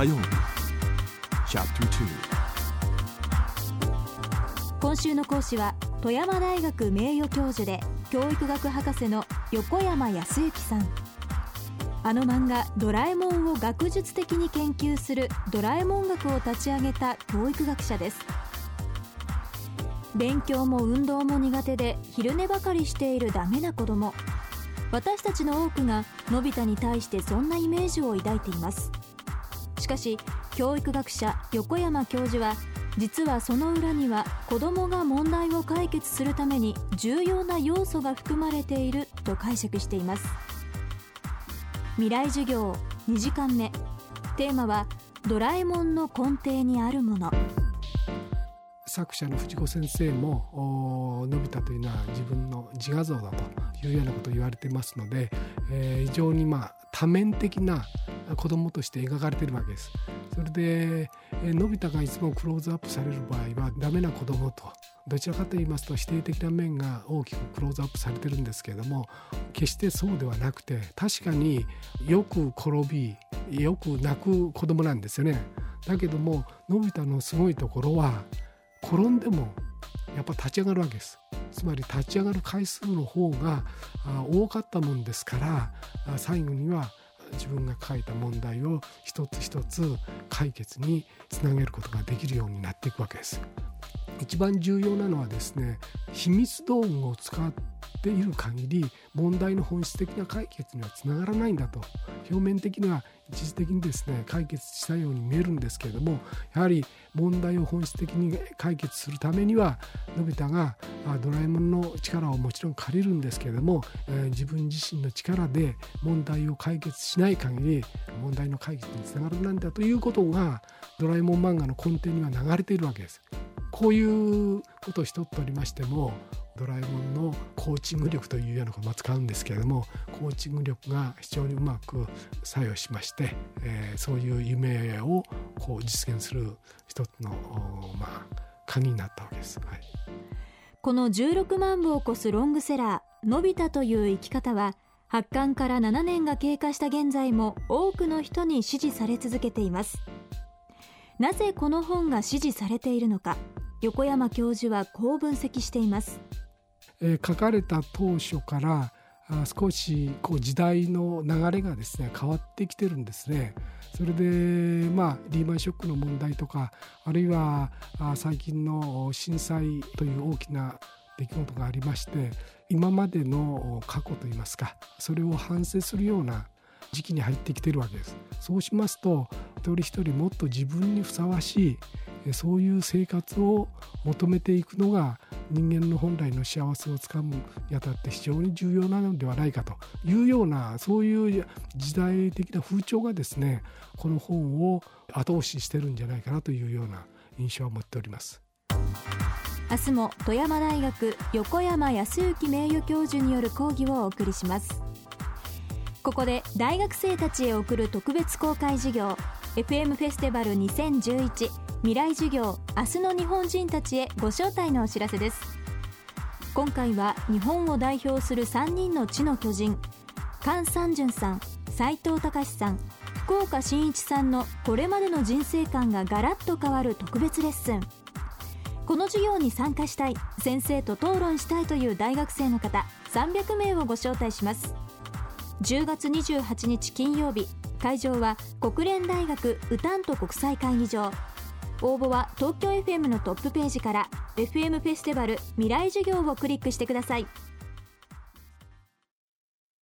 火曜日今週の講師は富山大学名誉教授で教育学博士の横山康之さん。あの漫画「ドラえもん」を学術的に研究するドラえもん学を立ち上げた教育学者です。勉強も運動も苦手で昼寝ばかりしているダメな子供。私たちの多くがのび太に対してそんなイメージを抱いています。かし教育学者横山教授は実はその裏には子どもが問題を解決するために重要な要素が含まれていると解釈しています。未来授業2時間目。テーマはドラえもんの根底にあるもの。作者の藤子先生ものび太というのは自分の自画像だというようなことを言われてますので、えー、非常にまあ多面的な子供として描かれているわけです。それで、え、のび太がいつもクローズアップされる場合はダメな子供とどちらかと言いますと否定的な面が大きくクローズアップされてるんですけれども決してそうではなくて確かによく転びよく泣く子供なんですよね。だけどものび太のすごいところは転んでもやっぱ立ち上がるわけですつまり立ち上がる回数の方が多かったもんですから最後には自分が書いた問題を一つ一つ解決につなげることができるようになっていくわけです。一番重要なのはですね秘密道具を使っている限り問題の本質的な解決にはつながらないんだと表面的には一時的にですね解決したように見えるんですけれどもやはり問題を本質的に解決するためにはのび太がドラえもんの力をもちろん借りるんですけれども、えー、自分自身の力で問題を解決しない限り問題の解決につながらないんだということがドラえもん漫画の根底には流れているわけです。こういうことを一つとりましてもドラえもんのコーチング力というようなことを使うんですけれどもコーチング力が非常にうまく作用しまして、えー、そういう夢をこう実現する一つの、まあ、鍵になったわけです。はい、この16万部を超すロングセラー「のび太という生き方は」発刊から7年が経過した現在も多くの人に支持され続けています。なぜこの本が支持されているのか。横山教授はこう分析していますえー、書かれた当初から少しこう時代の流れがですね変わってきてるんですね。それでまあリーマンショックの問題とかあるいは最近の震災という大きな出来事がありまして今までの過去といいますかそれを反省するような時期に入ってきてるわけです。そうしますと一人一人もっと自分にふさわしいそういう生活を求めていくのが人間の本来の幸せをつかむにあたって非常に重要なのではないかというようなそういう時代的な風潮がですねこの本を後押ししてるんじゃないかなというような印象を持っております。明日も富山大学横山康之名誉教授による講義をお送りしますここで大学生たちへ送る特別公開授業 FM フェスティバル2011未来授業明日の日本人たちへご招待のお知らせです。今回は日本を代表する3人の知の巨人菅三淳さん斉藤隆さん福岡伸一さんのこれまでの人生観がガラッと変わる特別レッスン。この授業に参加したい先生と討論したいという大学生の方300名をご招待します。10月28日金曜日会場は国連大学ウタント国際会議場。応募は東京 FM のトップページから FM フェスティバル未来授業をクリックしてください。